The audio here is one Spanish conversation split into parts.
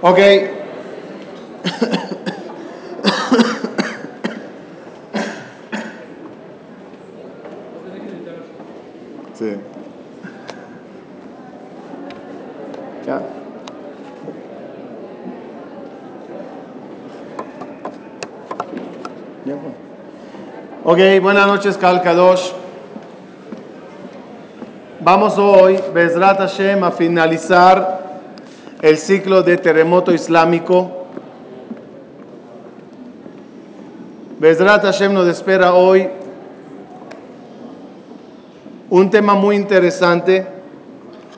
Ok. Sí. Ya. Ya. Ok, buenas noches, Kalkadosh. Vamos hoy, Bezrat Hashem, a finalizar el ciclo de terremoto islámico. Bezrat Hashem nos espera hoy un tema muy interesante,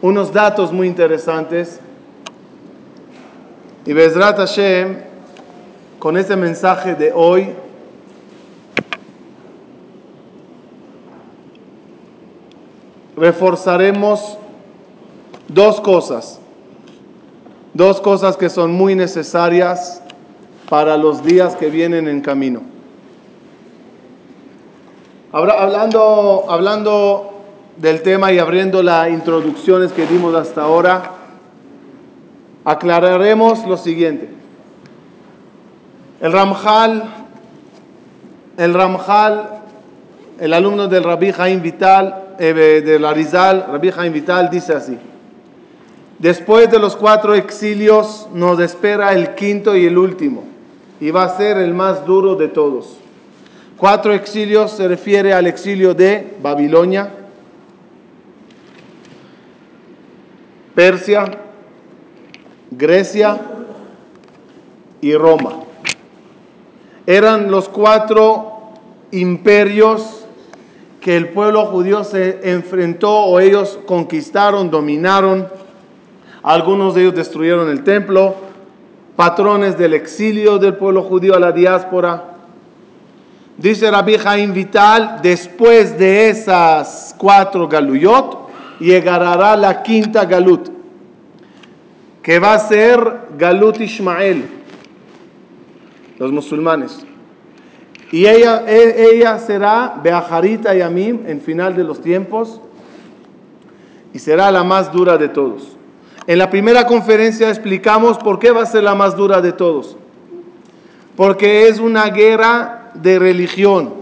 unos datos muy interesantes. Y Bezrat Hashem, con ese mensaje de hoy, reforzaremos dos cosas, dos cosas que son muy necesarias para los días que vienen en camino. Hablando, hablando del tema y abriendo las introducciones que dimos hasta ahora, aclararemos lo siguiente. El Ramjal, el Ramjal, el alumno del Rabbi Jaim Vital, eh, de la Rizal, Rabbi Jaim Vital, dice así. Después de los cuatro exilios nos espera el quinto y el último, y va a ser el más duro de todos. Cuatro exilios se refiere al exilio de Babilonia, Persia, Grecia y Roma. Eran los cuatro imperios que el pueblo judío se enfrentó o ellos conquistaron, dominaron. Algunos de ellos destruyeron el templo, patrones del exilio del pueblo judío a la diáspora. Dice Rabbi Jaim Vital, después de esas cuatro galuyot, llegará la quinta galut, que va a ser Galut Ismael, los musulmanes. Y ella, e, será Beajarita Yamim en final de los tiempos y será la más dura de todos. En la primera conferencia explicamos por qué va a ser la más dura de todos. Porque es una guerra de religión.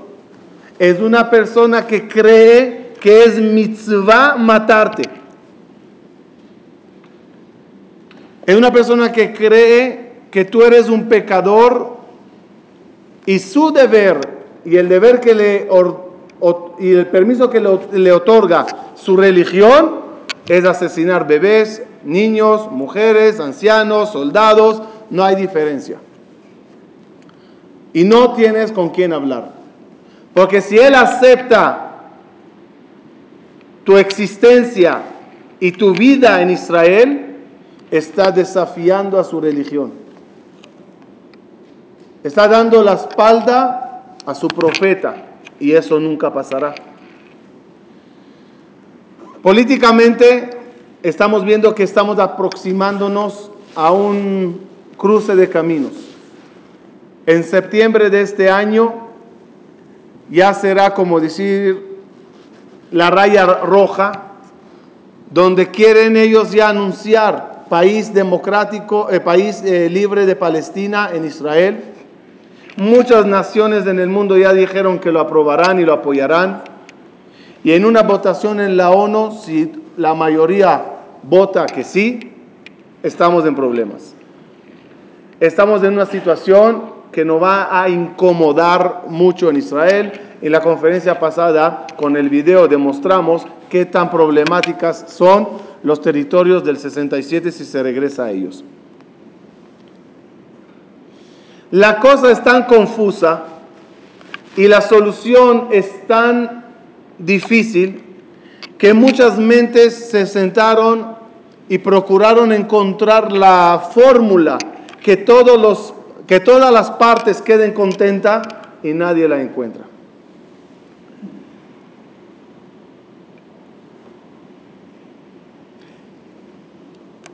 Es una persona que cree que es mitzvah matarte. Es una persona que cree que tú eres un pecador y su deber y el deber que le y el permiso que le otorga su religión es asesinar bebés, niños, mujeres, ancianos, soldados, no hay diferencia. Y no tienes con quién hablar. Porque si él acepta tu existencia y tu vida en Israel, está desafiando a su religión. Está dando la espalda a su profeta y eso nunca pasará. Políticamente estamos viendo que estamos aproximándonos a un cruce de caminos. En septiembre de este año ya será como decir la raya roja, donde quieren ellos ya anunciar país democrático, eh, país eh, libre de Palestina en Israel. Muchas naciones en el mundo ya dijeron que lo aprobarán y lo apoyarán. Y en una votación en la ONU, si la mayoría vota que sí, estamos en problemas. Estamos en una situación que nos va a incomodar mucho en Israel en la conferencia pasada, con el video, demostramos qué tan problemáticas son los territorios del 67 si se regresa a ellos. La cosa es tan confusa y la solución es tan difícil que muchas mentes se sentaron y procuraron encontrar la fórmula que, todos los, que todas las partes queden contentas y nadie la encuentra.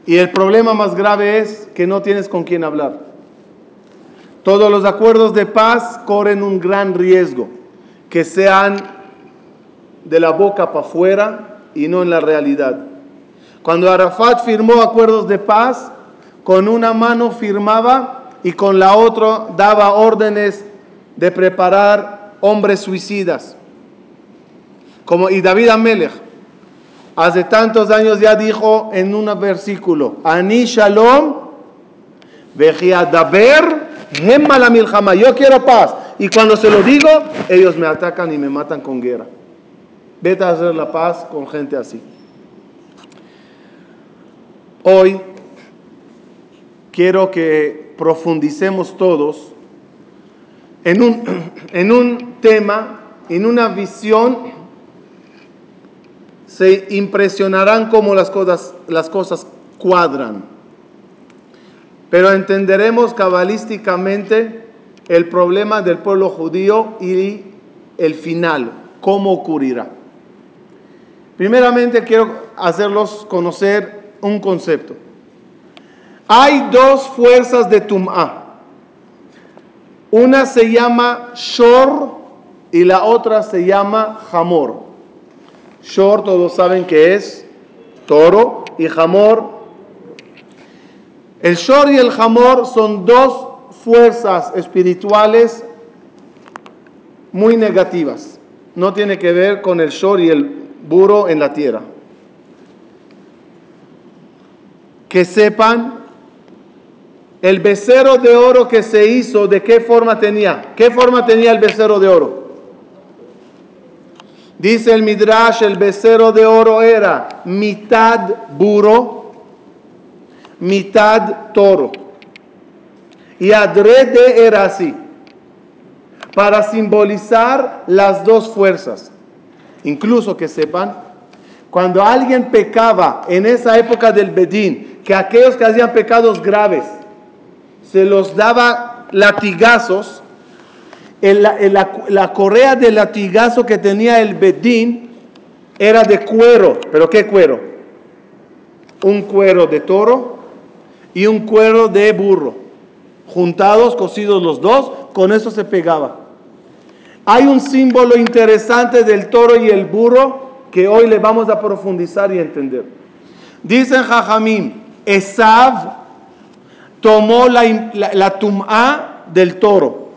Y el problema más grave es que no tienes con quién hablar. Todos los acuerdos de paz corren un gran riesgo, que sean de la boca para afuera y no en la realidad. Cuando Arafat firmó acuerdos de paz, con una mano firmaba y con la otra daba órdenes de preparar hombres suicidas. Como, y David Amelech, hace tantos años ya dijo en un versículo, Ani Shalom, Daber, Milchama, yo quiero paz. Y cuando se lo digo, ellos me atacan y me matan con guerra. Vete a hacer la paz con gente así. Hoy quiero que profundicemos todos en un, en un tema, en una visión. Se impresionarán cómo las cosas, las cosas cuadran. Pero entenderemos cabalísticamente el problema del pueblo judío y el final, cómo ocurrirá. Primeramente quiero hacerlos conocer un concepto. Hay dos fuerzas de Tum'a. Una se llama Shor y la otra se llama Hamor. Shor todos saben que es toro y Hamor. El Shor y el Hamor son dos fuerzas espirituales muy negativas. No tiene que ver con el Shor y el burro en la tierra. Que sepan el becerro de oro que se hizo, ¿de qué forma tenía? ¿Qué forma tenía el becerro de oro? Dice el Midrash, el becerro de oro era mitad burro, mitad toro. Y adrede era así, para simbolizar las dos fuerzas. Incluso que sepan, cuando alguien pecaba en esa época del Bedín, que aquellos que hacían pecados graves, se los daba latigazos, la, correa de latigazo que tenía el bedín era de cuero, pero ¿qué cuero? Un cuero de toro y un cuero de burro, juntados, cosidos los dos, con eso se pegaba. Hay un símbolo interesante del toro y el burro que hoy le vamos a profundizar y entender. Dicen Jajamim, Esav tomó la, la, tum'a del toro.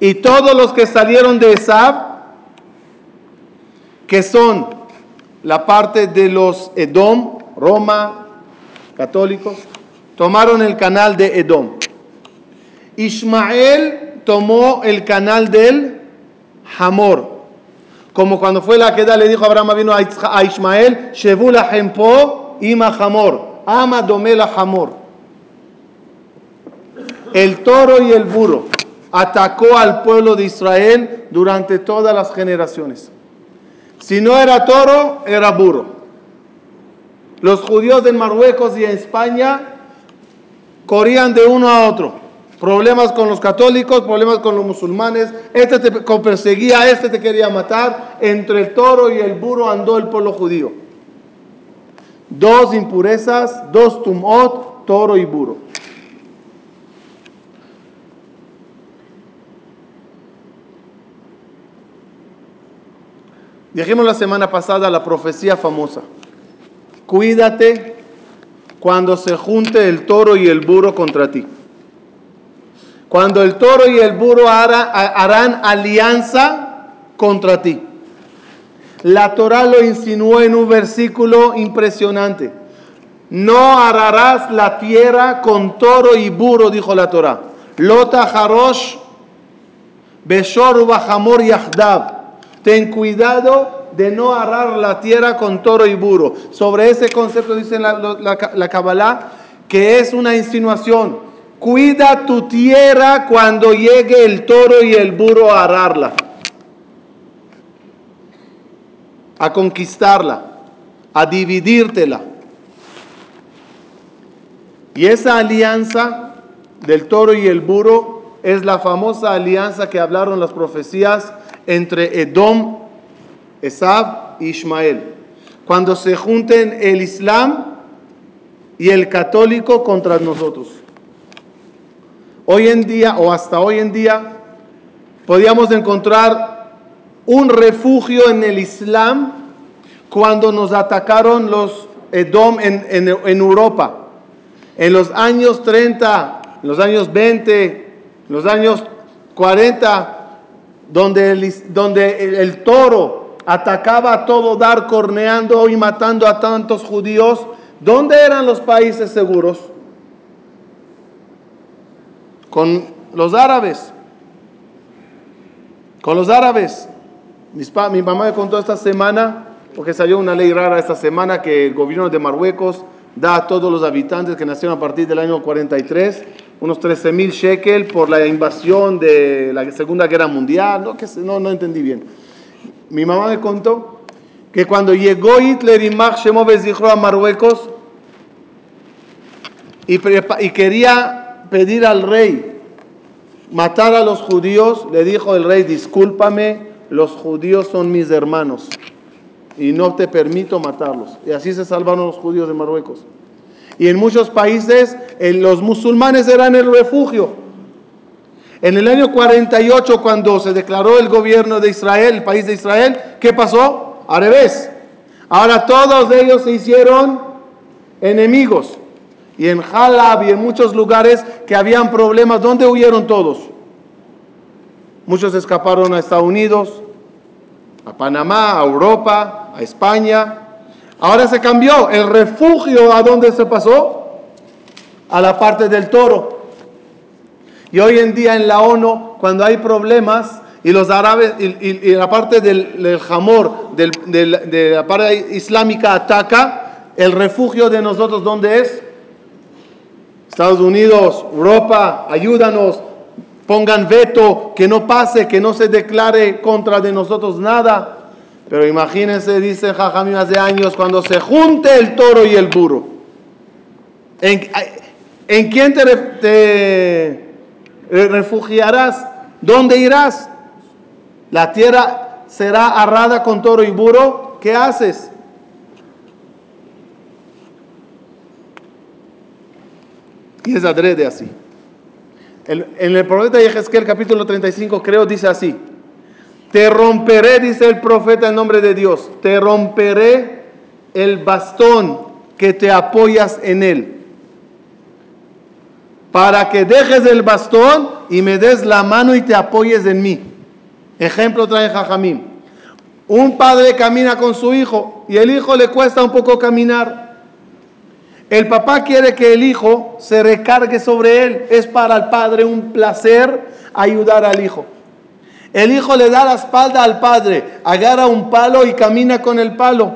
Y todos los que salieron de Esab, que son la parte de los Edom, Roma, católicos, tomaron el canal de Edom. Ismael tomó el canal del Hamor. Como cuando fue la queda le dijo Abraham vino a Ismael, Shevula Hempo ima Hamor, ama domela Hamor el toro y el burro atacó al pueblo de Israel durante todas las generaciones. Si no era toro, era burro. Los judíos en Marruecos y en España corrían de uno a otro. Problemas con los católicos, problemas con los musulmanes. Este te perseguía, este te quería matar. Entre el toro y el burro andó el pueblo judío. Dos impurezas, dos tumot, toro y burro. Dijimos la semana pasada la profecía famosa. Cuídate cuando se junte el toro y el burro contra ti. Cuando el toro y el burro harán alianza contra ti. La Torah lo insinuó en un versículo impresionante. No ararás la tierra con toro y burro, dijo la Torah. Lota harosh beshor y yahdab Ten cuidado de no arar la tierra con toro y burro. Sobre ese concepto dice la, Kabbalah que es una insinuación. Cuida tu tierra cuando llegue el toro y el burro a ararla. A conquistarla. A dividírtela. Y esa alianza del toro y el burro es la famosa alianza que hablaron las profecías entre Edom, Esab y Ismael. Cuando se junten el Islam y el católico contra nosotros. Hoy en día, o hasta hoy en día, podíamos encontrar un refugio en el Islam cuando nos atacaron los Edom en, en Europa. En los años 30, en los años 20, en los años 40, donde el, donde el, toro atacaba a todo dar, corneando y matando a tantos judíos, ¿dónde eran los países seguros? Con los árabes. Con los árabes. mi mamá me contó esta semana, porque salió una ley rara esta semana, que el gobierno de Marruecos da a todos los habitantes que nacieron a partir del año 43 unos 13 mil shekel por la invasión de la Segunda Guerra Mundial, no, que, no, no entendí bien. Mi mamá me contó que cuando llegó Hitler y Max Shemov a Marruecos y, y quería pedir al rey matar a los judíos, le dijo el rey, discúlpame, los judíos son mis hermanos y no te permito matarlos. Y así se salvaron los judíos de Marruecos. Y en muchos países los musulmanes eran el refugio. En el año 48, cuando se declaró el gobierno de Israel, el país de Israel, ¿qué pasó? Al revés. Ahora todos ellos se hicieron enemigos. Y en Jalab y en muchos lugares que habían problemas, ¿dónde huyeron todos? Muchos escaparon a Estados Unidos, a Panamá, a Europa, a España, Ahora se cambió. El refugio, ¿a dónde se pasó? A la parte del toro. Y hoy en día en la ONU, cuando hay problemas y los árabes y, la parte del, jamor, de la parte islámica ataca, el refugio de nosotros, ¿dónde es? Estados Unidos, Europa, ayúdanos, pongan veto, que no pase, que no se declare contra de nosotros nada. Pero imagínense, dice Jajamín hace años, cuando se junte el toro y el burro. ¿En, quién te, te refugiarás? ¿Dónde irás? La tierra será arrada con toro y burro. ¿Qué haces? Y es adrede así. en el profeta Yehezkel capítulo 35 creo dice así. Te romperé, dice el profeta en nombre de Dios, te romperé el bastón que te apoyas en él. Para que dejes el bastón y me des la mano y te apoyes en mí. Ejemplo trae Jajamín. Un padre camina con su hijo y el hijo le cuesta un poco caminar. El papá quiere que el hijo se recargue sobre él. Es para el padre un placer ayudar al hijo. El hijo le da la espalda al padre, agarra un palo y camina con el palo.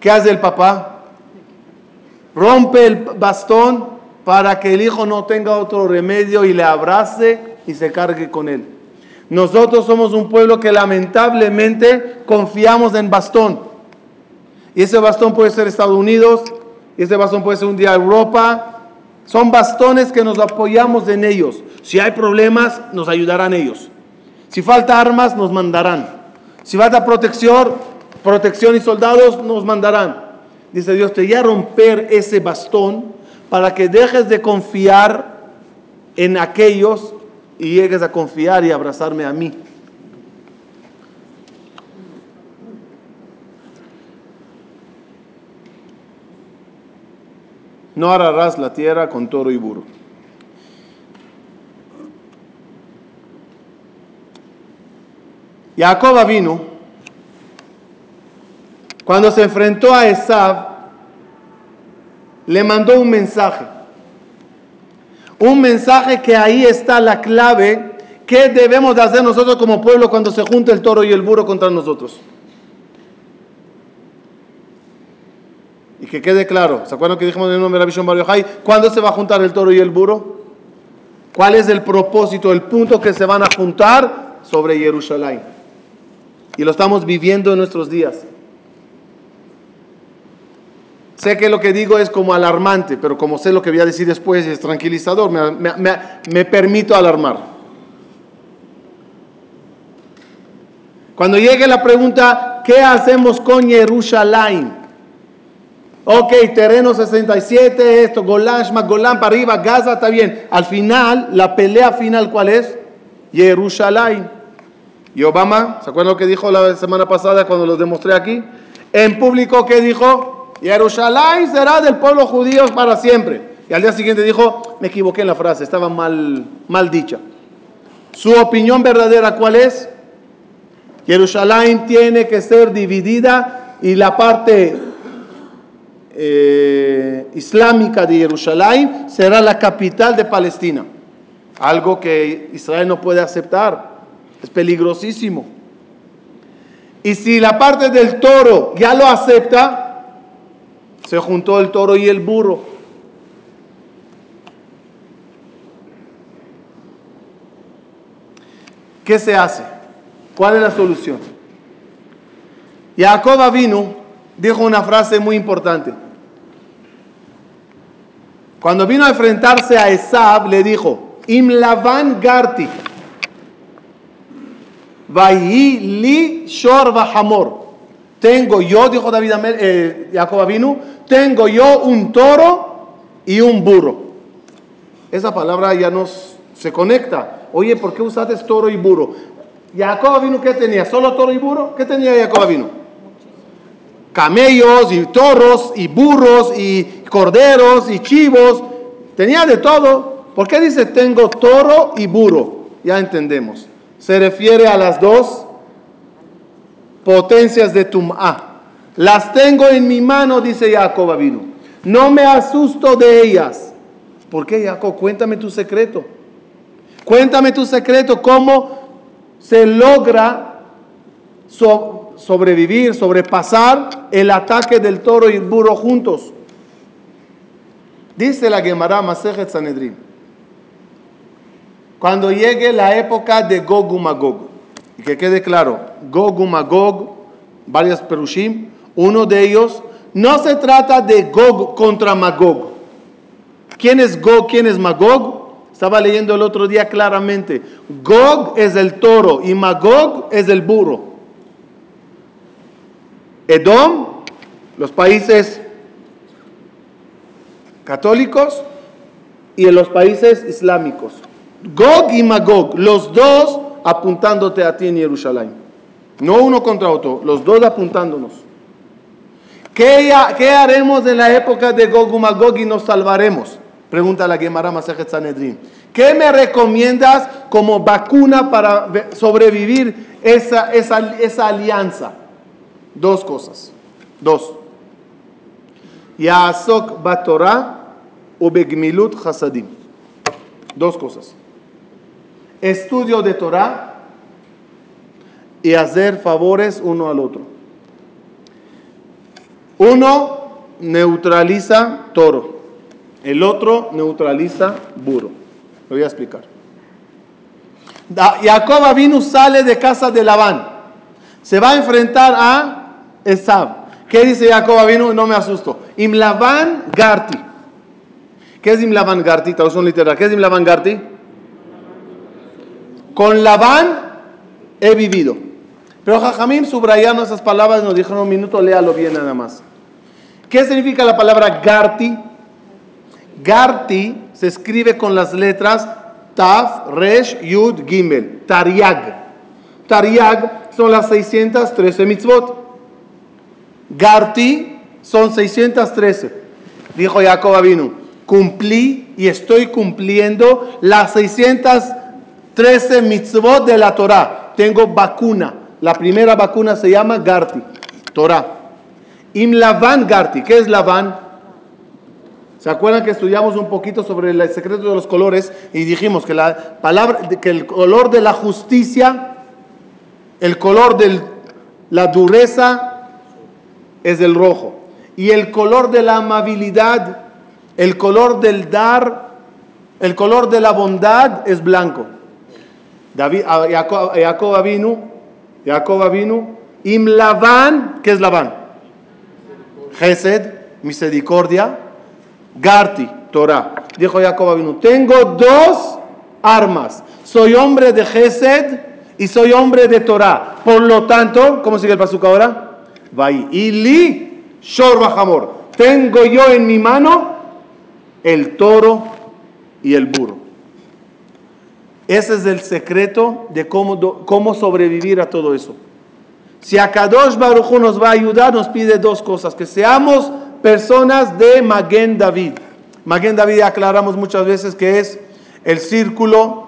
¿Qué hace el papá? Rompe el bastón para que el hijo no tenga otro remedio y le abrace y se cargue con él. Nosotros somos un pueblo que lamentablemente confiamos en bastón. Y ese bastón puede ser Estados Unidos, y ese bastón puede ser un día Europa. Son bastones que nos apoyamos en ellos. Si hay problemas, nos ayudarán ellos. Si falta armas, nos mandarán. Si falta protección, protección y soldados, nos mandarán. Dice Dios, te voy a romper ese bastón para que dejes de confiar en aquellos y llegues a confiar y abrazarme a mí. No ararás la tierra con toro y burro. Jacob vino, cuando se enfrentó a Esab, le mandó un mensaje. Un mensaje que ahí está la clave que debemos de hacer nosotros como pueblo cuando se junta el toro y el burro contra nosotros. Que quede claro, ¿se acuerdan que dijimos en el nombre de la Bar Yochai? ¿Cuándo se va a juntar el toro y el burro? ¿Cuál es el propósito, el punto que se van a juntar sobre Jerusalén? Y lo estamos viviendo en nuestros días. Sé que lo que digo es como alarmante, pero como sé lo que voy a decir después es tranquilizador, me, permito alarmar. Cuando llegue la pregunta, ¿qué hacemos con Jerusalén? Ok, terreno 67, esto, Golán, Golán para arriba, Gaza, está bien. Al final, la pelea final, ¿cuál es? Jerusalén. Y Obama, ¿se acuerdan lo que dijo la semana pasada cuando lo demostré aquí? En público, ¿qué dijo? Jerusalén será del pueblo judío para siempre. Y al día siguiente dijo, me equivoqué en la frase, estaba mal, mal dicha. Su opinión verdadera, ¿cuál es? Jerusalén tiene que ser dividida y la parte eh, islámica de Jerusalén será la capital de Palestina. Algo que Israel no puede aceptar. Es peligrosísimo. Y si la parte del toro ya lo acepta, se juntó el toro y el burro. ¿Qué se hace? ¿Cuál es la solución? Jacob vino, dijo una frase muy importante. Cuando vino a enfrentarse a Esab, le dijo, Imlavan Garti, li Shor Hamor. Tengo yo, dijo David eh, Jacob vino, tengo yo un toro y un burro. Esa palabra ya nos se conecta. Oye, ¿por qué usaste toro y burro? Jacob vino, ¿qué tenía? ¿Solo toro y burro? ¿Qué tenía Jacob vino? Camellos y toros y burros y corderos y chivos. Tenía de todo. ¿Por qué dice tengo toro y burro? Ya entendemos. Se refiere a las dos potencias de Tum'a. Las tengo en mi mano, dice Jacob vino. No me asusto de ellas. ¿Por qué, Jacob? Cuéntame tu secreto. Cuéntame tu secreto, cómo se logra sobrevivir, sobrepasar el ataque del toro y el burro juntos. Dice la Gemara Masejet Sanedrin, cuando llegue la época de Gog Magog, y que quede claro, Gog Magog, varias perushim, uno de ellos, no se trata de Gog contra Magog. ¿Quién es Gog? ¿Quién es Magog? Estaba leyendo el otro día claramente. Gog es el toro y Magog es el burro. Edom, los países católicos y en los países islámicos. Gog y Magog, los dos apuntándote a ti en Jerusalén. No uno contra otro, los dos apuntándonos. ¿Qué, ¿Qué, haremos en la época de Gog y Magog y nos salvaremos? Pregunta la Gemara Masajet Sanedrin. ¿Qué me recomiendas como vacuna para sobrevivir esa alianza? Dos cosas. Dos. Yasok Batorah o Begmilut Hasadim. Dos cosas. Estudio de Torah y hacer favores uno al otro. Uno neutraliza toro. El otro neutraliza burro. Lo voy a explicar. Jacob vino sale de casa de Labán. Se va a enfrentar a Esab. ¿Qué dice Jacob vino? No me asusto. Imlavan Garti. ¿Qué es Imlavan Garti? Traducción literal. ¿Qué es Imlavan Garti? Con Labán he vivido. Pero Jajamim subrayando esas palabras nos dijeron un minuto, léalo bien nada más. ¿Qué significa la palabra Garti? Garti se escribe con las letras Taf, Resh, Yud, Gimel, Tariag. Tariag son las 613 mitzvot. Garti son 613. Dijo Jacob Avinu, cumplí y estoy cumpliendo las 613 mitzvot de la Torah. Tengo vacuna. La primera vacuna se llama Garti, Torah. Imlavan Garti. ¿Qué es Lavan? ¿Se acuerdan que estudiamos un poquito sobre el secreto de los colores y dijimos que la palabra, que el color de la justicia, el color de la dureza es el rojo y el color de la amabilidad, el color del dar, el color de la bondad es blanco. David, Jacob vino, Jacob vino, ¿qué es Labán? Gesed, misericordia Garti, Torah. Dijo Jacob Abinu, tengo dos armas. Soy hombre de Gesed y soy hombre de Torah. Por lo tanto, ¿cómo sigue el pasuca ahora? Shor. Tengo yo en mi mano el toro y el burro. Ese es el secreto de cómo, cómo sobrevivir a todo eso. Si Akadosh Baruj nos va a ayudar, nos pide dos cosas: que seamos personas de Maguen David. Maguen David aclaramos muchas veces que es el círculo,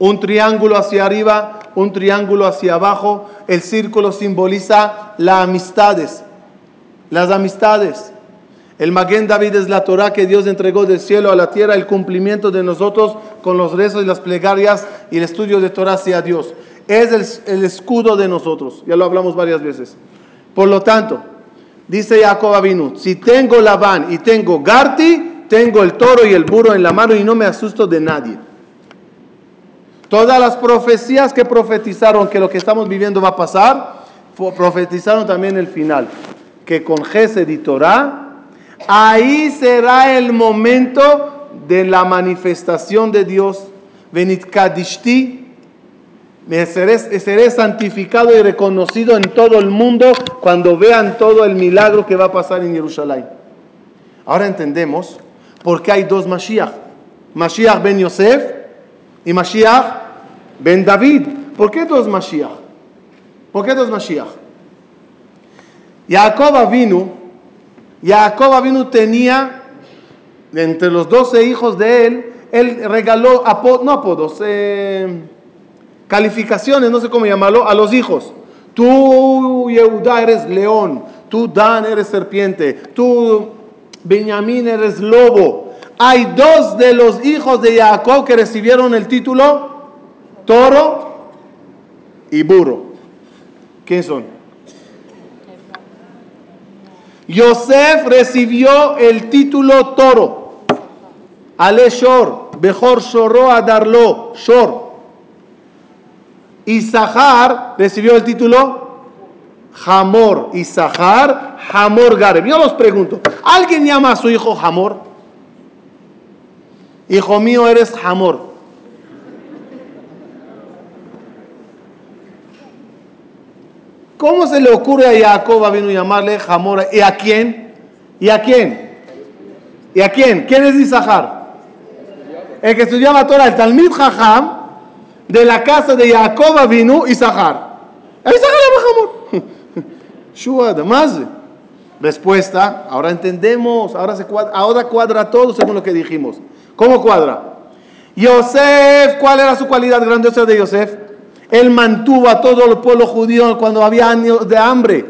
un triángulo hacia arriba, un triángulo hacia abajo. El círculo simboliza las amistades, las amistades. El Maguen David es la Torah que Dios entregó del cielo a la tierra, el cumplimiento de nosotros con los rezos y las plegarias y el estudio de Torah hacia Dios. Es el, escudo de nosotros, ya lo hablamos varias veces. Por lo tanto, dice Jacob Avinu, si tengo Labán y tengo Garti, tengo el toro y el burro en la mano y no me asusto de nadie. Todas las profecías que profetizaron que lo que estamos viviendo va a pasar, profetizaron también el final, que con Gesed y Ahí será el momento de la manifestación de Dios. Venit Kadishti, seré, seré santificado y reconocido en todo el mundo cuando vean todo el milagro que va a pasar en Jerusalén. Ahora entendemos por qué hay dos Mashiach. Mashiach ben Yosef y Mashiach ben David. ¿Por qué dos Mashiach? ¿Por qué dos Mashiach? Jacob vino Jacob vino tenía, entre los doce hijos de él, él regaló, no apodos, eh, calificaciones, no sé cómo llamarlo, a los hijos. Tú, Yehuda, eres león. Tú, Dan, eres serpiente. Tú, Benjamín, eres lobo. Hay dos de los hijos de Jacob que recibieron el título toro y burro. ¿Quién son? Yosef recibió el título toro. Ale Shor, Bejor Shoró Adarlo, Shor. Isahar recibió el título Hamor. Isahar, Hamor Gareb. Yo los pregunto, ¿alguien llama a su hijo Hamor? Hijo mío, eres Hamor. ¿Cómo se le ocurre a Jacob a llamarle Hamor? ¿Y a quién? ¿Y a quién? ¿Y a quién? ¿Quién es Isahar? El que estudiaba Torah, el Talmid Jajam, de la casa de Jacob vino Isahar. Isahar llama Hamor. Shua, más. Respuesta, ahora entendemos, ahora, se cuadra, ahora cuadra todo según lo que dijimos. ¿Cómo cuadra? Yosef, ¿cuál era su cualidad grandiosa de Yosef? Él mantuvo a todo el pueblo judío cuando había años de hambre.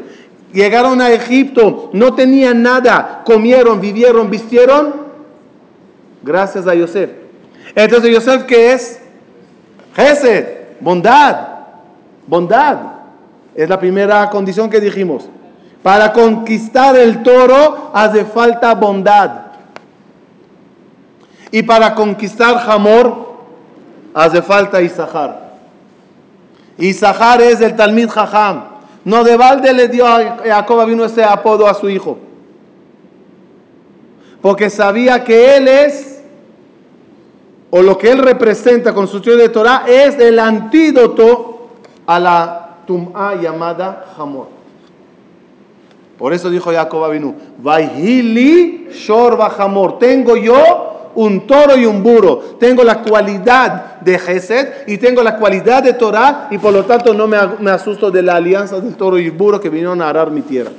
Llegaron a Egipto, no tenían nada, comieron, vivieron, vistieron, gracias a Yosef. Entonces, Yosef, ¿qué es? Gesed, bondad, bondad. Es la primera condición que dijimos. Para conquistar el toro hace falta bondad. Y para conquistar Hamor hace falta Isahar. Y Zahar es el Talmid Jajam. No de balde le dio a Jacob vino ese apodo a su hijo. Porque sabía que él es, o lo que él representa con su estudio de Torah, es el antídoto a la tum'a llamada Hamor. Por eso dijo Jacob Avinu, Vaihili Shor Hamor. Tengo yo un toro y un burro. Tengo la cualidad de Gesed y tengo la cualidad de Torah y por lo tanto no me, asusto de la alianza del toro y el burro que vinieron a arar mi tierra.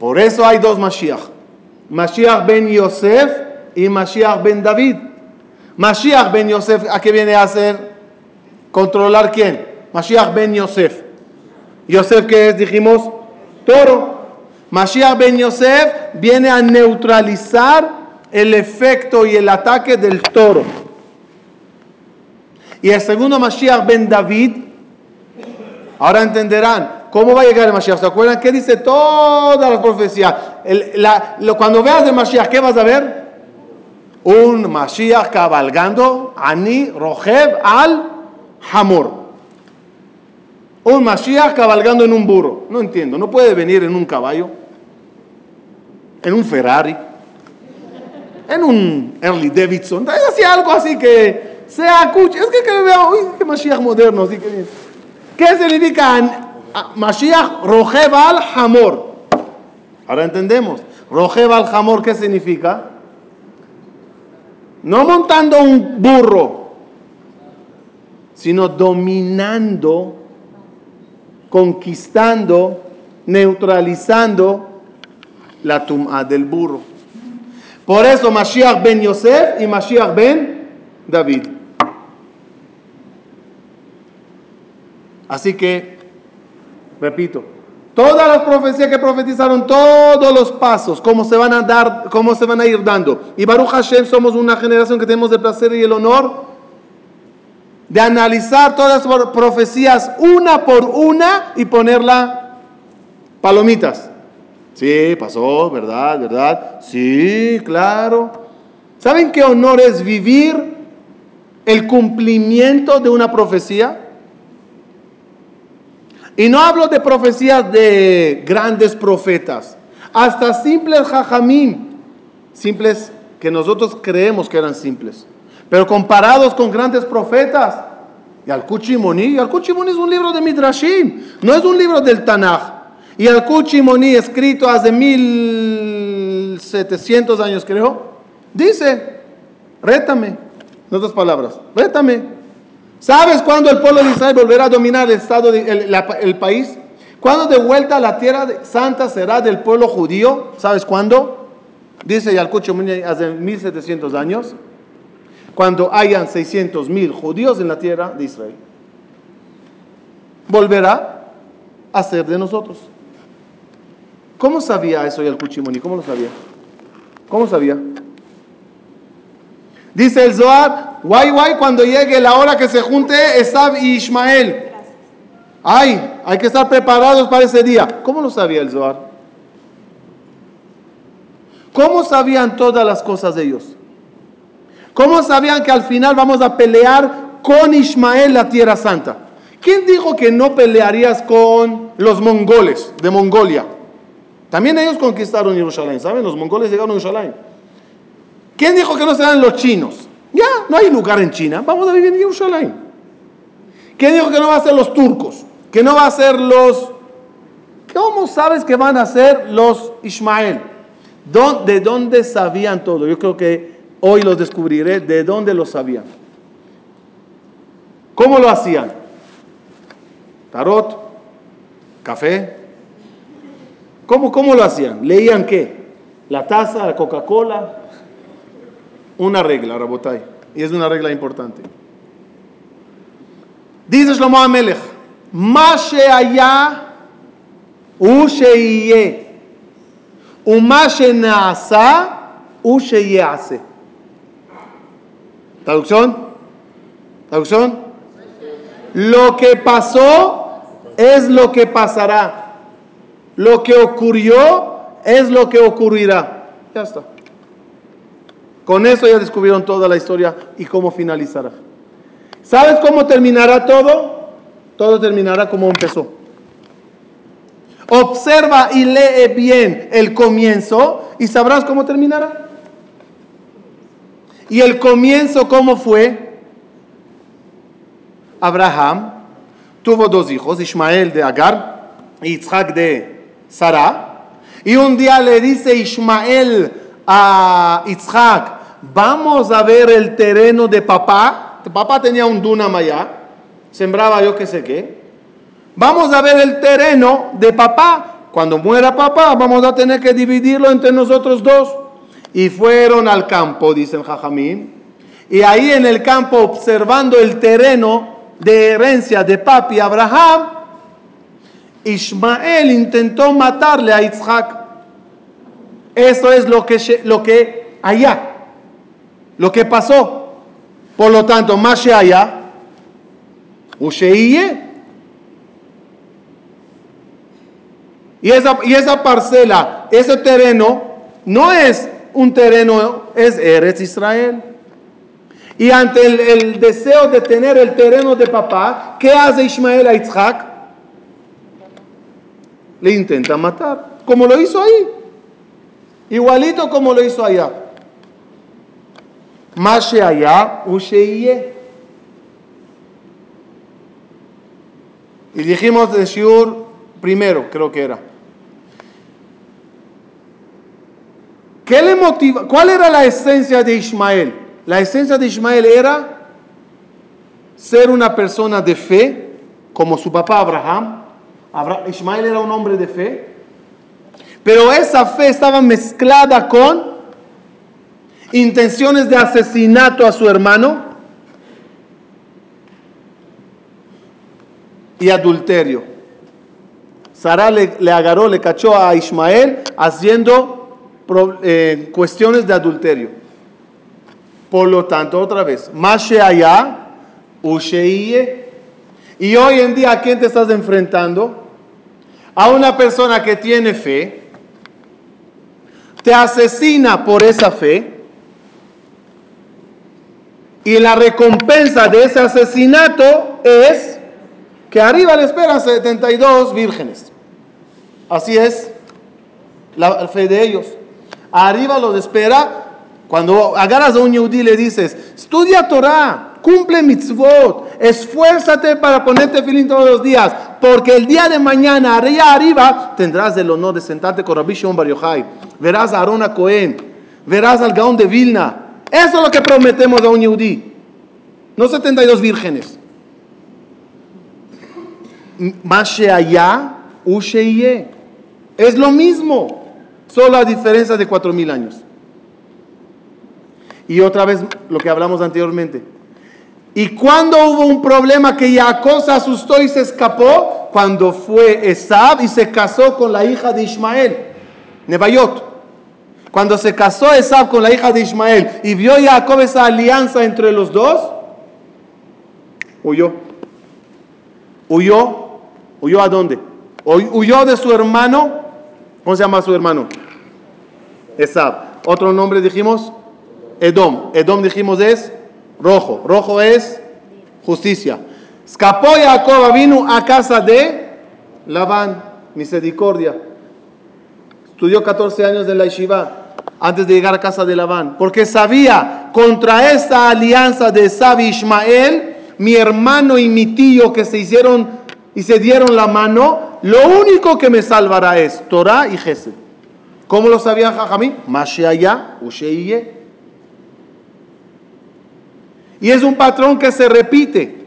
Por eso hay dos Mashiach. Mashiach ben Yosef y Mashiach ben David. Mashiach ben Yosef, ¿a qué viene a hacer? ¿Controlar quién? Mashiach ben Yosef. Yosef, ¿qué es? Dijimos, toro. Mashiach ben Yosef viene a neutralizar el efecto y el ataque del toro. Y el segundo Mashiach ben David, ahora entenderán cómo va a llegar el Mashiach. ¿Se acuerdan qué dice toda la profecía? cuando veas el Mashiach, ¿qué vas a ver? Un Mashiach cabalgando, Ani, Rojev, al Hamor. Un Mashiach cabalgando en un burro. No entiendo, no puede venir en un caballo en un Ferrari, en un Early Davidson, así algo así que sea Es que, que veo, uy, qué Mashiach moderno, así que ¿Qué significa Mashiach Rojeval Hamor? Ahora entendemos. Rojeval Hamor, ¿qué significa? No montando un burro, sino dominando, conquistando neutralizando la tum'a del burro. Por eso Mashiach ben Yosef y Mashiach ben David. Así que, repito, todas las profecías que profetizaron, todos los pasos, cómo se van a dar, cómo se van a ir dando. Y Baruch Hashem somos una generación que tenemos el placer y el honor de analizar todas las profecías una por una y ponerla palomitas. Sí, pasó, ¿verdad? ¿Verdad? Sí, claro. ¿Saben qué honor es vivir el cumplimiento de una profecía? Y no hablo de profecías de grandes profetas, hasta simples jajamim, simples que nosotros creemos que eran simples. Pero comparados con grandes profetas, y al Kuchimoni, al Kuchimoni es un libro de Midrashim, no es un libro del Tanaj. Y al Kuchimoni, escrito hace 1700 años, creo, dice: rétame, en otras palabras, rétame. ¿Sabes cuándo el pueblo de Israel volverá a dominar el, estado el, país? ¿Cuándo de vuelta la tierra santa será del pueblo judío? ¿Sabes cuándo? Dice Yalcucho hace 1700 años. Cuando hayan 600 mil judíos en la tierra de Israel. Volverá a ser de nosotros. ¿Cómo sabía eso Yalcuchimoni? ¿Cómo lo sabía? ¿Cómo sabía? Dice el Zohar, guay guay cuando llegue la hora que se junte Esab y Ismael. Ay, hay que estar preparados para ese día. ¿Cómo lo sabía el Zohar? ¿Cómo sabían todas las cosas de ellos? ¿Cómo sabían que al final vamos a pelear con Ismael la tierra santa? ¿Quién dijo que no pelearías con los mongoles de Mongolia? También ellos conquistaron Jerusalén, ¿saben? Los mongoles llegaron a Jerusalén. ¿Quién dijo que no serán los chinos? Ya, no hay lugar en China, vamos a vivir en Jerusalén. ¿Quién dijo que no va a ser los turcos? Que no va a ser los... ¿Cómo sabes que van a ser los Ismael? ¿De dónde sabían todo? Yo creo que hoy los descubriré de dónde lo sabían. ¿Cómo lo hacían? Tarot, café. ¿Cómo, cómo lo hacían? ¿Leían qué? La taza, la Coca-Cola, una regla, Rabotai, y es una regla importante. Dice Shlomo Amelech, Ma she'aya u she'ye, ומה שנעשה הוא hace. ¿Traducción? ¿Traducción? Lo que pasó es lo que pasará. Lo que ocurrió es lo que ocurrirá. Ya está. Con eso ya descubrieron toda la historia y cómo finalizará. ¿Sabes cómo terminará todo? Todo terminará como empezó. Observa y lee bien el comienzo y sabrás cómo terminará. ¿Y el comienzo cómo fue? Abraham tuvo dos hijos, Ismael de Agar y Isaac de Sara. Y un día le dice Ismael a Isaac, vamos a ver el terreno de papá. Papá tenía un dunam allá, sembraba yo qué sé qué. Vamos a ver el terreno de papá. Cuando muera papá, vamos a tener que dividirlo entre nosotros dos. Y fueron al campo, dicen Jajamín. Y ahí en el campo, observando el terreno de herencia de papi Abraham, Ismael intentó matarle a Isaac. Eso es lo que, lo que allá lo que pasó. Por lo tanto, más allá, y esa, y esa parcela, ese terreno, no es un terreno, es Eretz Israel. Y ante el, deseo de tener el terreno de papá, ¿qué hace Ismael a Isaac? Le intenta matar, como lo hizo ahí. Igualito como lo hizo allá. Más allá, Y dijimos de Shiur primero, creo que era. ¿Qué le motiva? ¿Cuál era la esencia de Ismael? La esencia de Ismael era ser una persona de fe, como su papá Abraham, Ismael era un hombre de fe, pero esa fe estaba mezclada con intenciones de asesinato a su hermano y adulterio. Sara le, agarró, le cachó a Ismael haciendo eh, cuestiones de adulterio. Por lo tanto, otra vez, Mashe allá. Y hoy en día, ¿a quién te estás enfrentando? A una persona que tiene fe, te asesina por esa fe, y la recompensa de ese asesinato es que arriba le esperan 72 vírgenes. Así es la fe de ellos. Arriba los espera. Cuando agarras a un yudí le dices, estudia Torah, cumple mitzvot, esfuérzate para ponerte filín todos los días, porque el día de mañana, arriba, arriba, tendrás el honor de sentarte con Rabbi Shimon Bar Yochai. Verás a Arona Cohen, verás al Gaón de Vilna. Eso es lo que prometemos a un yudí. No 72 vírgenes. Mashe allá. Es lo mismo, solo a diferencia de cuatro mil años. Y otra vez lo que hablamos anteriormente. Y cuando hubo un problema que Jacob se asustó y se escapó, cuando fue Esab y se casó con la hija de Ismael, Nebayot. Cuando se casó Esab con la hija de Ismael y vio Jacob esa alianza entre los dos, huyó. Huyó. ¿Huyó a dónde? Huyó de su hermano ¿Cómo se llama su hermano? Esab. Otro nombre dijimos, Edom. Edom dijimos es rojo. Rojo es justicia. Escapó Jacob, vino a casa de Labán, misericordia. Estudió 14 años de la yeshiva antes de llegar a casa de Labán, porque sabía contra esta alianza de Esab y Ismael, mi hermano y mi tío que se hicieron y se dieron la mano, lo único que me salvará es Torah y Gesed. ¿Cómo lo sabía Jajamí? Mashiaya, Usheiye. Y es un patrón que se repite.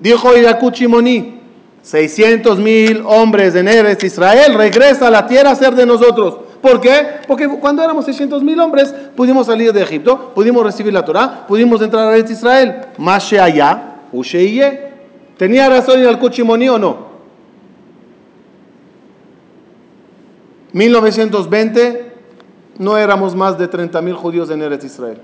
Dijo Irakuchimoni, 600 mil hombres de Israel regresa a la tierra a ser de nosotros. ¿Por qué? Porque cuando éramos 600 mil hombres pudimos salir de Egipto, pudimos recibir la Torah, pudimos entrar a Israel. Mashiaya, Usheiye. ¿Tenía razón en el Cuchimoní o no? 1920 no éramos más de 30 mil judíos en Eretz Israel.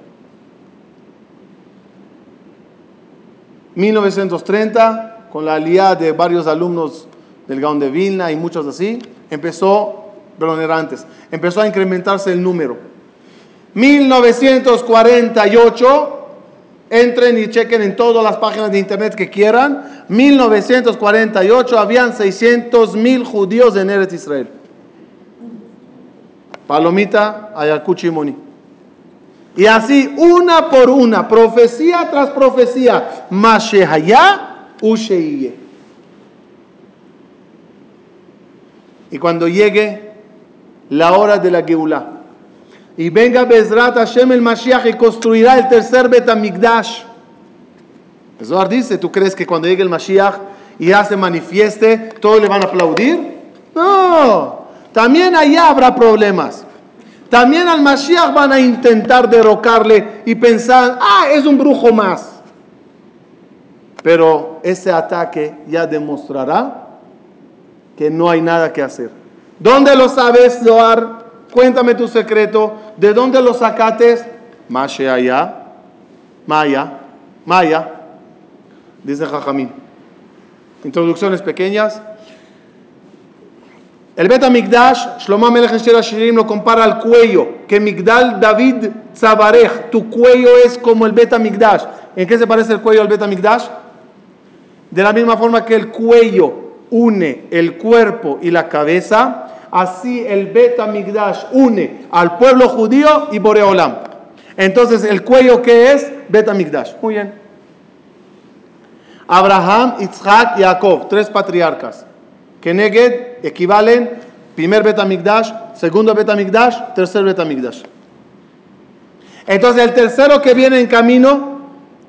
1930, con la alianza de varios alumnos del Gaón de Vilna y muchos así, empezó, perdón, era antes, empezó a incrementarse el número. 1948 Entren y chequen en todas las páginas de internet que quieran. 1948 habían 600 mil judíos en Eretz Israel. Palomita, Ayacucho y Moni. Y así, una por una, profecía tras profecía, Mashehaya, Usheiye. Y cuando llegue la hora de la Geulah, y venga Bezrat Hashem el Mashiach y construirá el tercer Betamigdash. Zohar dice, ¿tú crees que cuando llegue el Mashiach y ya se manifieste, todos le van a aplaudir? No, también allá habrá problemas. También al Mashiach van a intentar derrocarle y pensar, ah, es un brujo más. Pero ese ataque ya demostrará que no hay nada que hacer. ¿Dónde lo sabes, Zohar? Cuéntame tu secreto. ¿De dónde lo sacates? Mashe allá. Maya. Maya. Dice Jajamín. Introducciones pequeñas. El Bet Migdash, Shlomo Melech Shirim lo compara al cuello, que Migdal David Tzabarej, tu cuello es como el Bet Migdash. ¿En qué se parece el cuello al Bet Migdash? De la misma forma que el cuello une el cuerpo y la cabeza, Así el Bet Migdash une al pueblo judío y Boreolam. Entonces, ¿el cuello qué es? Bet Migdash. Muy bien. Abraham, Isaac y Jacob, tres patriarcas. Que Neged equivalen primer Bet Migdash, segundo Bet Migdash, tercer Bet Migdash. Entonces, el tercero que viene en camino,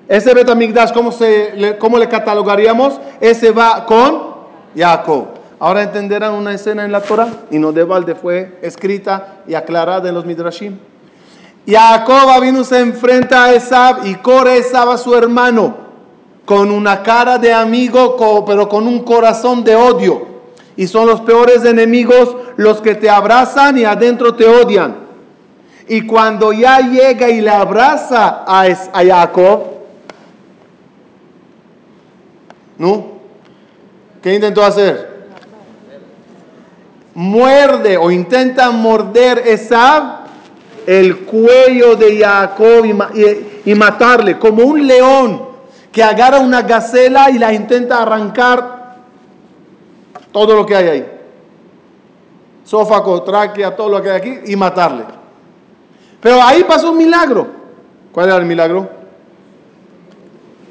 ese Bet Migdash, ¿cómo, se, ¿cómo le catalogaríamos? Ese va con Jacob. Ahora entenderán una escena en la Torah y no de balde fue escrita y aclarada en los Midrashim. Jacob vino se enfrenta a Esab y corre Esab a su hermano con una cara de amigo, pero con un corazón de odio. Y son los peores enemigos los que te abrazan y adentro te odian. Y cuando ya llega y le abraza a, a Jacob, ¿no? ¿Qué intentó hacer? Muerde o intenta morder Esab el cuello de Jacob y, matarle, como un león que agarra una gacela y la intenta arrancar todo lo que hay ahí. Sófaco, tráquea, todo lo que hay aquí y matarle. Pero ahí pasó un milagro. ¿Cuál era el milagro?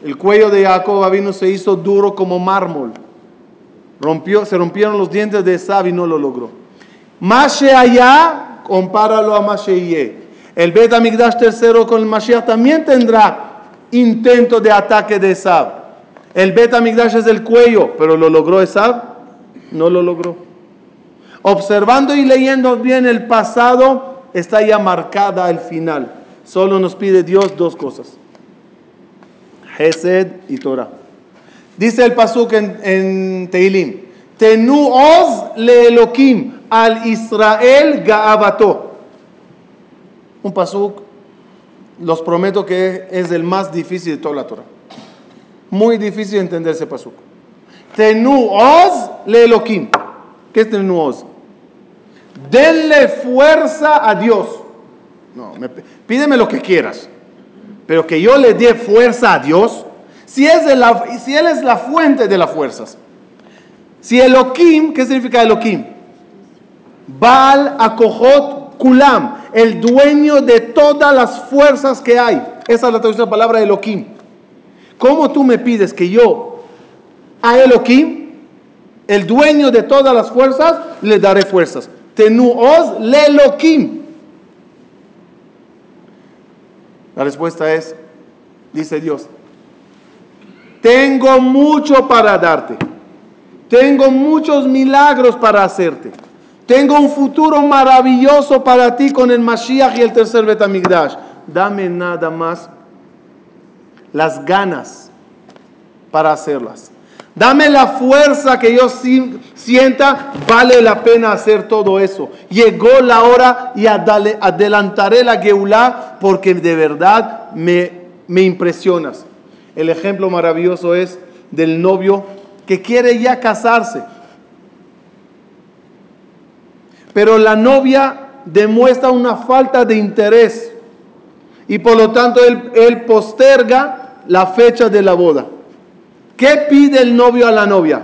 El cuello de Jacob vino se hizo duro como mármol. Rompió, se rompieron los dientes de Esab y no lo logró. Más allá compáralo a Mashiach. El Bet Amigdash tercero con el Mashiach también tendrá intento de ataque de Esab. El Bet Amigdash es el cuello, pero ¿lo logró Esab? No lo logró. Observando y leyendo bien el pasado, está ya marcada el final. Solo nos pide Dios dos cosas. Hesed y Torah. Dice el pasuk en, en Teilim, Tenu oz le Elohim, al Israel Gaabato. Un pasuk, los prometo que es el más difícil de toda la Torah. Muy difícil entender ese pasuk. Tenu oz le Elohim. ¿Qué es tenu oz? Denle fuerza a Dios. No, pídeme lo que quieras. Pero que yo le dé fuerza a Dios. Si, es la, Él es la fuente de las fuerzas. Si Elohim, ¿qué significa Elohim? Baal Akohot Kulam, el dueño de todas las fuerzas que hay. Esa es la traducción de la palabra Elohim. ¿Cómo tú me pides que yo a Elohim, el dueño de todas las fuerzas, le daré fuerzas? Tenuoz le Elohim. La respuesta es, dice Dios, tengo mucho para darte. Tengo muchos milagros para hacerte. Tengo un futuro maravilloso para ti con el Mashiach y el tercer Betamigdash. Dame nada más las ganas para hacerlas. Dame la fuerza que yo sienta, vale la pena hacer todo eso. Llegó la hora y adelantaré la Geulah porque de verdad me, me impresionas. El ejemplo maravilloso es del novio que quiere ya casarse pero la novia demuestra una falta de interés y por lo tanto él, posterga la fecha de la boda. ¿Qué pide el novio a la novia?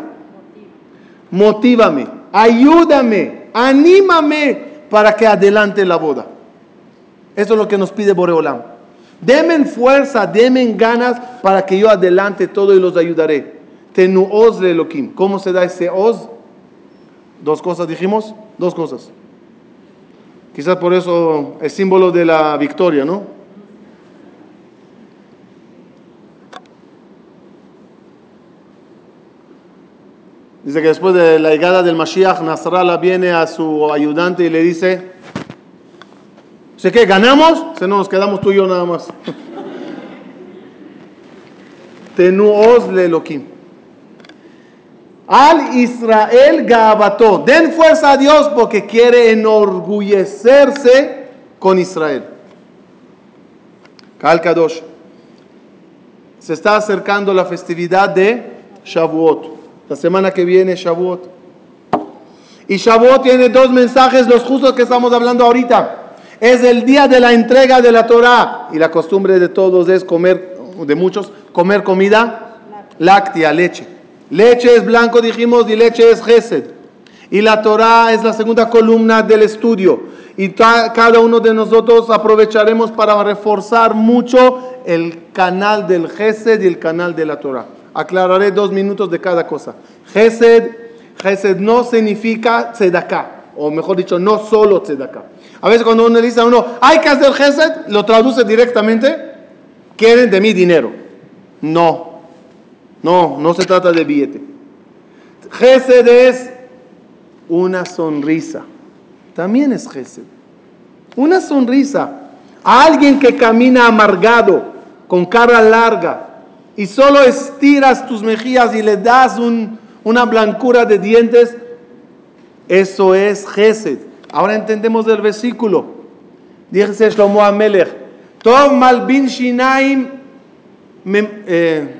Motívame, ayúdame, anímame para que adelante la boda. Eso es lo que nos pide Boreolam. Demen fuerza, demen ganas para que yo adelante todo y los ayudaré. Tenu oz le Elohim. ¿Cómo se da ese oz? Dos cosas dijimos, dos cosas. Quizás por eso es símbolo de la victoria, ¿no? Dice que después de la llegada del Mashiach, Nasrallah viene a su ayudante y le dice, ¿sé qué? ¿Ganamos? Se nos quedamos tú y yo nada más. Tenuos le Elohim al Israel Gabato. Den fuerza a Dios porque quiere enorgullecerse con Israel. Kalkadosh. Se está acercando la festividad de Shavuot. La semana que viene Shavuot. Y Shavuot tiene dos mensajes, los justos que estamos hablando ahorita. Es el día de la entrega de la Torah. Y la costumbre de todos es comer, de muchos, comer comida láctea, leche. Leche es blanco, dijimos, y leche es Gesed. Y la Torah es la segunda columna del estudio. Y cada uno de nosotros aprovecharemos para reforzar mucho el canal del Gesed y el canal de la Torah. Aclararé dos minutos de cada cosa. Gesed, Gesed no significa tzedakah, o mejor dicho, no solo tzedakah. A veces cuando uno dice a uno, hay que hacer Gesed, lo traduce directamente, quieren de mí dinero. No, no, no se trata de billete. Gesed es una sonrisa. También es Gesed. Una sonrisa. A alguien que camina amargado, con cara larga, y solo estiras tus mejillas y le das una blancura de dientes, eso es Gesed. Ahora entendemos el versículo. Dice Shlomo Amelech, Tov malbin shinaim eh,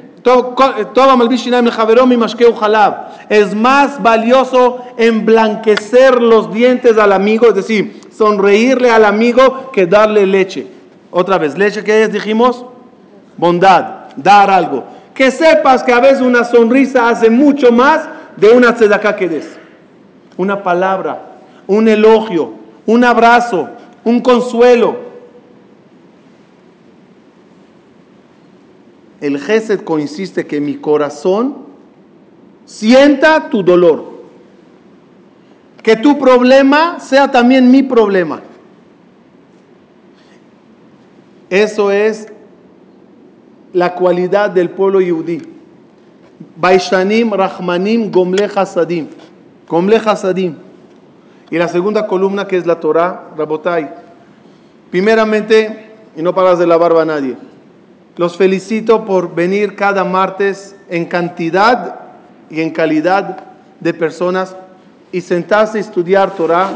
es más valioso emblanquecer los dientes al amigo, es decir, sonreírle al amigo que darle leche. Otra vez, leche que es, dijimos, bondad, dar algo. Que sepas que a veces una sonrisa hace mucho más de una tzedaká que des. Una palabra, un elogio, un abrazo, un consuelo. El Gesed consiste que mi corazón sienta tu dolor. Que tu problema sea también mi problema. Eso es la cualidad del pueblo yudí. Baishanim, Rahmanim, Gomle Hasadim. Gomle Hasadim. Y la segunda columna que es la Torah, Rabotai. Primeramente, y no paras de la barba a nadie los felicito por venir cada martes en cantidad y en calidad de personas y sentarse a estudiar Torah.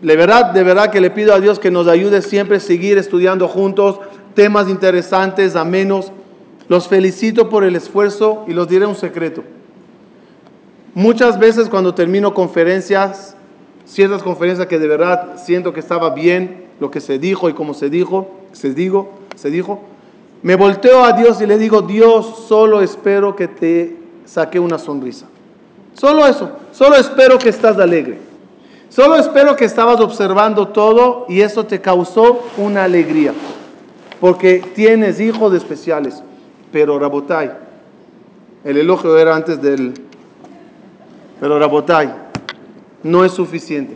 De verdad, de verdad que le pido a Dios que nos ayude siempre a seguir estudiando juntos temas interesantes, amenos. Los felicito por el esfuerzo y los diré un secreto. Muchas veces cuando termino conferencias, ciertas conferencias que de verdad siento que estaba bien lo que se dijo y como se dijo, se digo, se dijo, me volteo a Dios y le digo, Dios, solo espero que te saque una sonrisa. Solo eso, solo espero que estás alegre. Solo espero que estabas observando todo y eso te causó una alegría. Porque tienes hijos especiales. Pero Rabotai, el elogio era antes del... Pero Rabotai, no es suficiente.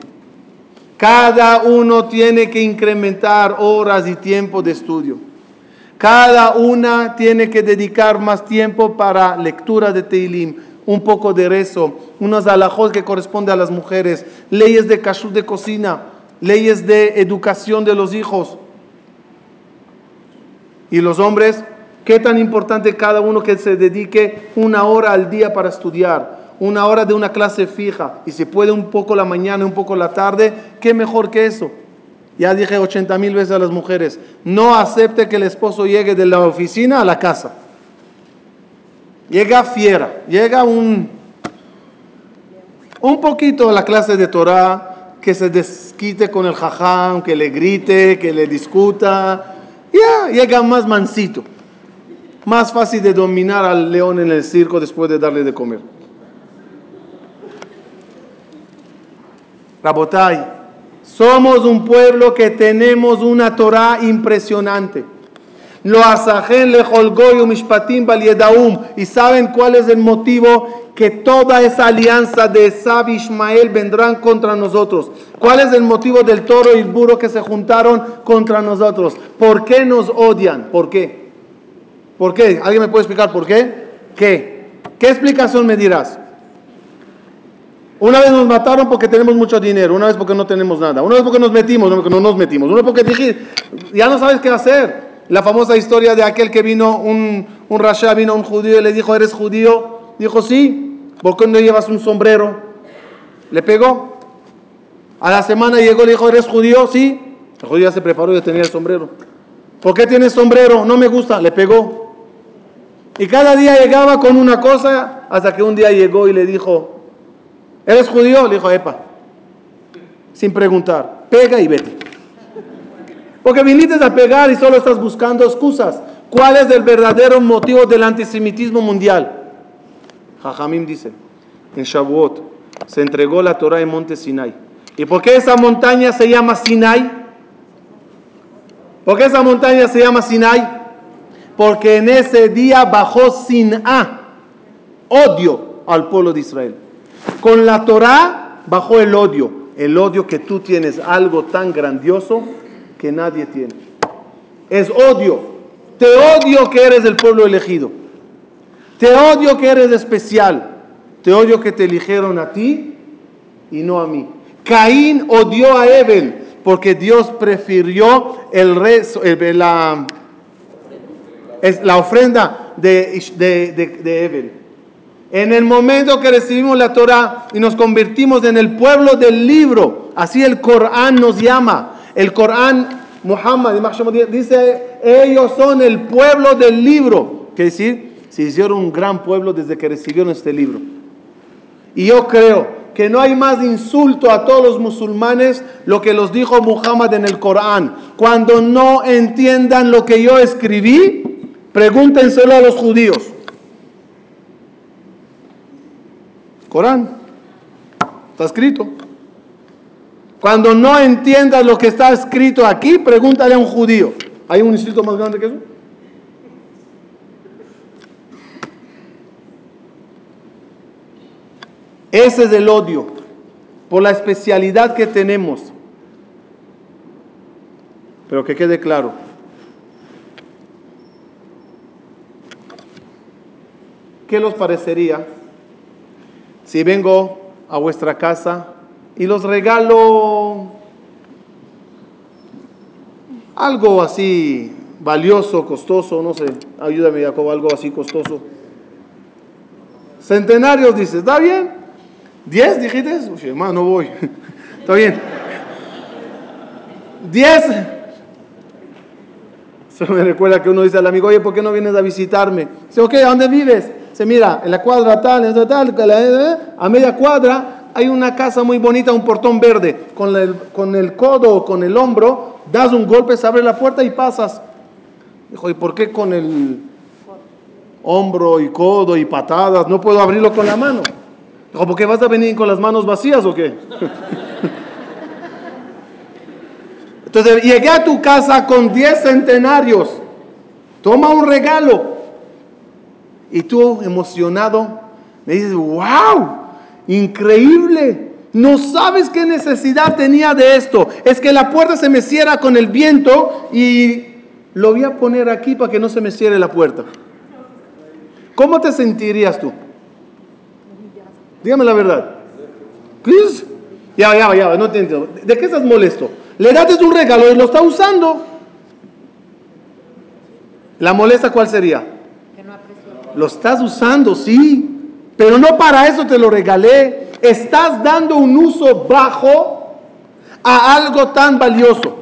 Cada uno tiene que incrementar horas y tiempo de estudio. Cada una tiene que dedicar más tiempo para lectura de Teilim, un poco de rezo, unos alajos que corresponde a las mujeres, leyes de kashrut de cocina, leyes de educación de los hijos. Y los hombres, qué tan importante cada uno que se dedique una hora al día para estudiar, una hora de una clase fija, y si puede un poco la mañana, un poco la tarde, qué mejor que eso. Ya dije 80 mil veces a las mujeres, no acepte que el esposo llegue de la oficina a la casa. Llega fiera, llega un, un poquito a la clase de Torah, que se desquite con el jajam, que le grite, que le discuta. Ya, llega más mansito. Más fácil de dominar al león en el circo después de darle de comer. Rabotai, somos un pueblo que tenemos una Torah impresionante. Lo asajen le mishpatim Y saben cuál es el motivo que toda esa alianza de Sab y Ismael vendrán contra nosotros. ¿Cuál es el motivo del toro y el burro que se juntaron contra nosotros? ¿Por qué nos odian? ¿Por qué? ¿Por qué? ¿Alguien me puede explicar por qué? ¿Qué? ¿Qué explicación me dirás? Una vez nos mataron porque tenemos mucho dinero, una vez porque no tenemos nada, una vez porque nos metimos, no nos metimos, una vez porque dije, ya no sabes qué hacer. La famosa historia de aquel que vino, un, un rasha, vino un judío y le dijo, ¿eres judío? Dijo, sí. ¿Por qué no llevas un sombrero? Le pegó. A la semana llegó y le dijo, ¿eres judío? Sí. El judío ya se preparó y tenía el sombrero. ¿Por qué tienes sombrero? No me gusta. Le pegó. Y cada día llegaba con una cosa hasta que un día llegó y le dijo, ¿Eres judío? Le dijo, epa. Sin preguntar. Pega y vete. Porque viniste a pegar y solo estás buscando excusas. ¿Cuál es el verdadero motivo del antisemitismo mundial? Jajamim dice, en Shavuot se entregó la Torah en monte Sinai. ¿Y por qué esa montaña se llama Sinai? ¿Por qué esa montaña se llama Sinai? Porque en ese día bajó Sin'a, odio al pueblo de Israel. Con la Torah bajó el odio, el odio que tú tienes, algo tan grandioso que nadie tiene. Es odio. Te odio que eres el pueblo elegido. Te odio que eres especial. te odio que te eligieron a ti y no a mí. Caín odió a Ebel porque Dios prefirió el rezo, la, es la ofrenda de, de, de, Ebel. En el momento que recibimos la Torah y nos convertimos en el pueblo del libro, así el Corán nos llama. El Corán, Muhammad dice, ellos son el pueblo del libro. Quiere decir, se hicieron un gran pueblo desde que recibieron este libro. Y yo creo que no hay más insulto a todos los musulmanes lo que los dijo Muhammad en el Corán. Cuando no entiendan lo que yo escribí, pregúntenselo a los judíos. Corán, está escrito. Cuando no entiendas lo que está escrito aquí, pregúntale a un judío. ¿Hay un insulto más grande que eso? Ese es el odio, por la especialidad que tenemos. Pero que quede claro. ¿Qué los parecería si vengo a vuestra casa y los regalo algo así valioso, costoso, no sé, ayúdame Jacob, algo así costoso? Centenarios, dices, ¿está bien? ¿Diez dijiste? Uy, hermano, no voy. Está bien. Diez. Se me recuerda que uno dice al amigo, oye, ¿por qué no vienes a visitarme? Dice, ok, ¿a dónde vives? Mira, en la cuadra tal, tal, tal, a media cuadra hay una casa muy bonita, un portón verde. Con el, con el codo o con el hombro, das un golpe, se abre la puerta y pasas. Dijo, ¿y por qué con el hombro y codo y patadas? No puedo abrirlo con la mano. ¿por qué vas a venir con las manos vacías o qué? Entonces llegué a tu casa con 10 centenarios. Toma un regalo. Y tú emocionado me dices, wow, increíble. No sabes qué necesidad tenía de esto. Es que la puerta se me cierra con el viento y lo voy a poner aquí para que no se me cierre la puerta. ¿Cómo te sentirías tú? Dígame la verdad. ¿Qué? Ya, ya, ya, no te entiendo. ¿De qué estás molesto? Le das un regalo y lo está usando. ¿La molesta cuál sería? Lo estás usando, sí. Pero no para eso te lo regalé. Estás dando un uso bajo a algo tan valioso.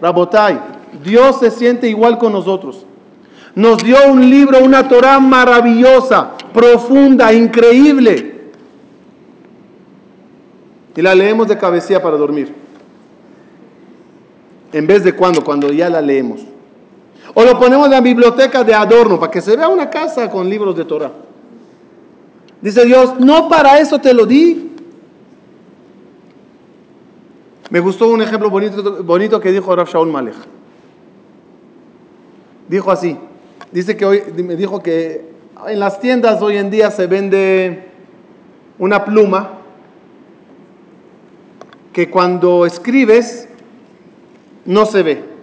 Rabotai, Dios se siente igual con nosotros. Nos dio un libro, una Torah maravillosa, profunda, increíble y la leemos de cabecilla para dormir. En vez de cuando, cuando ya la leemos. O lo ponemos en la biblioteca de adorno para que se vea una casa con libros de Torah. Dice Dios, no para eso te lo di. Me gustó un ejemplo bonito, que dijo Rav Shaul Malech. Dijo así, dice que hoy, me dijo que en las tiendas hoy en día se vende una pluma que cuando escribes no se ve.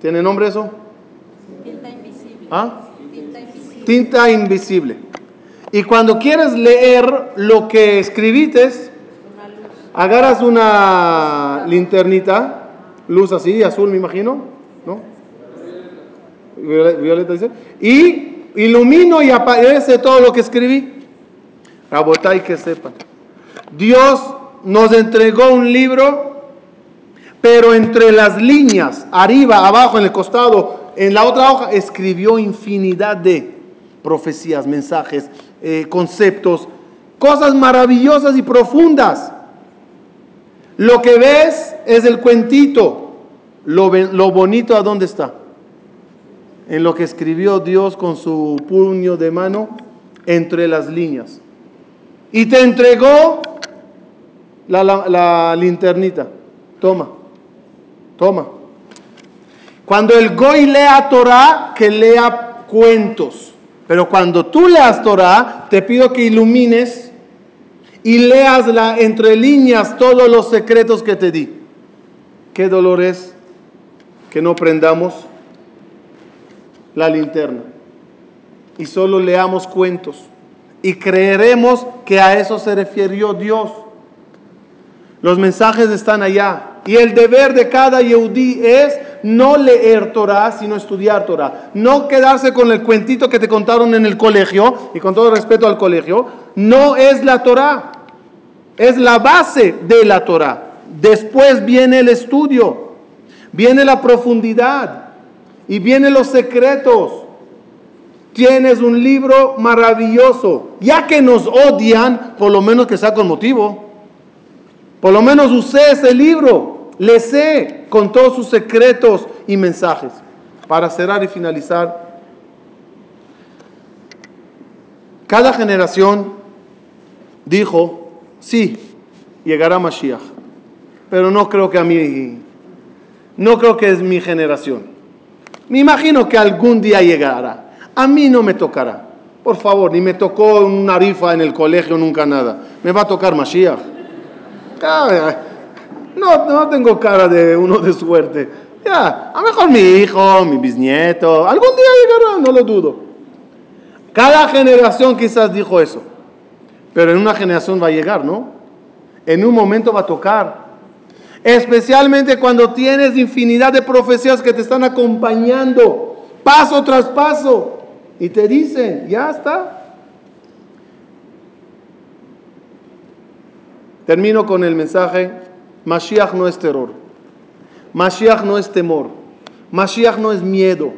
¿Tiene nombre eso? Tinta invisible. ¿Ah? Tinta invisible. Tinta invisible. Y cuando quieres leer lo que luz. agarras una linternita, luz así, azul me imagino, ¿no? Violeta dice, y ilumino y aparece todo lo que escribí. Rabotay que sepan. Dios nos entregó un libro, pero entre las líneas, arriba, abajo, en el costado, en la otra hoja, escribió infinidad de profecías, mensajes, eh, conceptos, cosas maravillosas y profundas. Lo que ves es el cuentito. Lo, bonito, ¿a dónde está? En lo que escribió Dios con su puño de mano entre las líneas. Y te entregó la, linternita. Toma, toma. Cuando el Goy lea Torah, que lea cuentos. Pero cuando tú leas Torah, te pido que ilumines y leas la, entre líneas todos los secretos que te di. Qué dolor es que no prendamos la linterna y solo leamos cuentos y creeremos que a eso se refirió Dios. Los mensajes están allá. Y el deber de cada Yehudí es no leer Torah, sino estudiar Torah. No quedarse con el cuentito que te contaron en el colegio, y con todo respeto al colegio, no es la Torah, es la base de la Torah. Después viene el estudio, viene la profundidad y vienen los secretos. Tienes un libro maravilloso. Ya que nos odian, por lo menos que sea con motivo. Por lo menos usé ese libro, le sé con todos sus secretos y mensajes. Para cerrar y finalizar, cada generación dijo, sí, llegará Mashiach, pero no creo que a mí, no creo que es mi generación. Me imagino que algún día llegará. A mí no me tocará. Por favor, ni me tocó una rifa en el colegio, nunca nada. Me va a tocar Mashiach. No, no tengo cara de uno de suerte. Ya, a lo mejor mi hijo, mi bisnieto, algún día llegará, no lo dudo. Cada generación quizás dijo eso. Pero en una generación va a llegar, ¿no? En un momento va a tocar. Especialmente cuando tienes infinidad de profecías que te están acompañando, paso tras paso. Y te dicen, ya está. Termino con el mensaje, Mashiach no es terror. Mashiach no es temor. Mashiach no es miedo.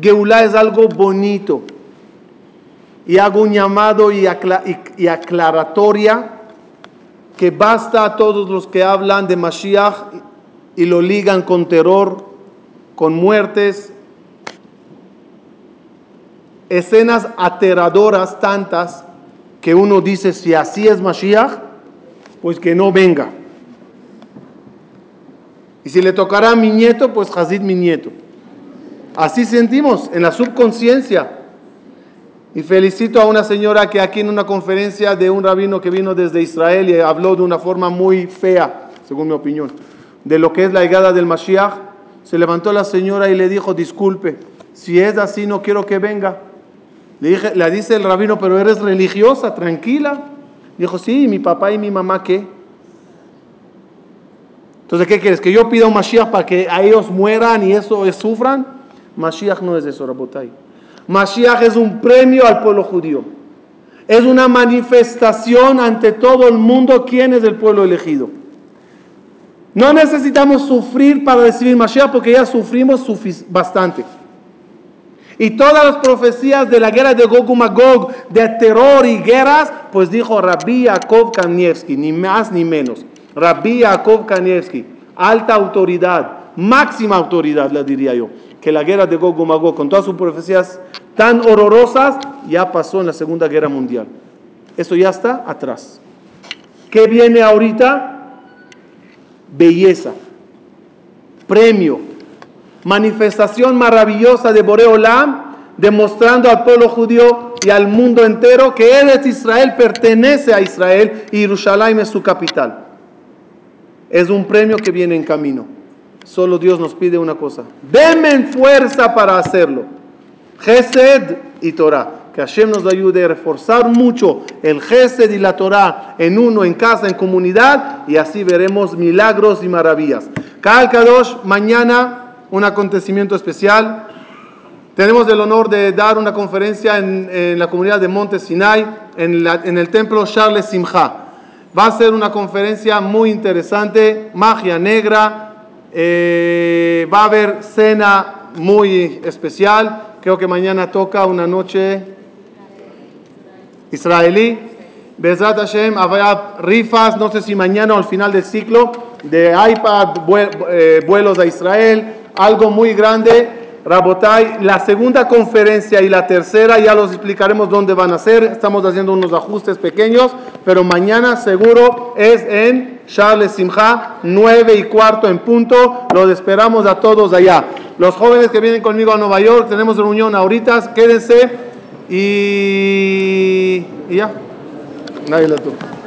Geulah es algo bonito. Y hago un llamado y, y aclaratoria que basta a todos los que hablan de Mashiach y lo ligan con terror, con muertes, escenas aterradoras tantas que uno dice, si así es Mashiach, pues que no venga. Y si le tocará a mi nieto, pues Hazid mi nieto. Así sentimos en la subconsciencia. Y felicito a una señora que aquí en una conferencia de un rabino que vino desde Israel y habló de una forma muy fea, según mi opinión, de lo que es la llegada del Mashiach, se levantó la señora y le dijo, disculpe, si es así no quiero que venga. Le, le dice el rabino, pero eres religiosa, tranquila. Dijo, sí, mi papá y mi mamá, ¿qué? Entonces, ¿qué quieres? ¿Que yo pida un Mashiach para que a ellos mueran y eso sufran? Mashiach no es eso, Rabotai. Mashiach es un premio al pueblo judío. Es una manifestación ante todo el mundo quién es el pueblo elegido. No necesitamos sufrir para recibir Mashiach porque ya sufrimos bastante. Y todas las profecías de la guerra de Gog y Magog, de terror y guerras, pues dijo Rabbi Yaakov Kanievski, ni más ni menos. Rabbi Yaakov Kanievski, alta autoridad, máxima autoridad, le diría yo, que la guerra de Gog y Magog, con todas sus profecías tan horrorosas, ya pasó en la Segunda Guerra Mundial. Eso ya está atrás. ¿Qué viene ahorita? Belleza, premio, manifestación maravillosa de Boreolam, demostrando al pueblo judío y al mundo entero que es Israel, pertenece a Israel y Jerusalén es su capital. Es un premio que viene en camino. Solo Dios nos pide una cosa. Denme fuerza para hacerlo. Gesed y Torah. Que Hashem nos ayude a reforzar mucho el Gesed y la Torah en uno, en casa, en comunidad. Y así veremos milagros y maravillas. Kal Kadosh, mañana un acontecimiento especial. Tenemos el honor de dar una conferencia en, la comunidad de Monte Sinai, en, el templo Charles Simcha. Va a ser una conferencia muy interesante, magia negra, eh, va a haber cena muy especial. Creo que mañana toca una noche israelí. Bezrat Hashem, habrá rifas, no sé si mañana o al final del ciclo, de iPad, eh, vuelos a Israel, algo muy grande. Rabotai, la segunda conferencia y la tercera ya los explicaremos dónde van a ser. Estamos haciendo unos ajustes pequeños, pero mañana seguro es en Charles Simha, 9 y cuarto en punto. Los esperamos a todos allá. Los jóvenes que vienen conmigo a Nueva York, tenemos reunión ahorita, quédense y, y ya. Nadie la toca.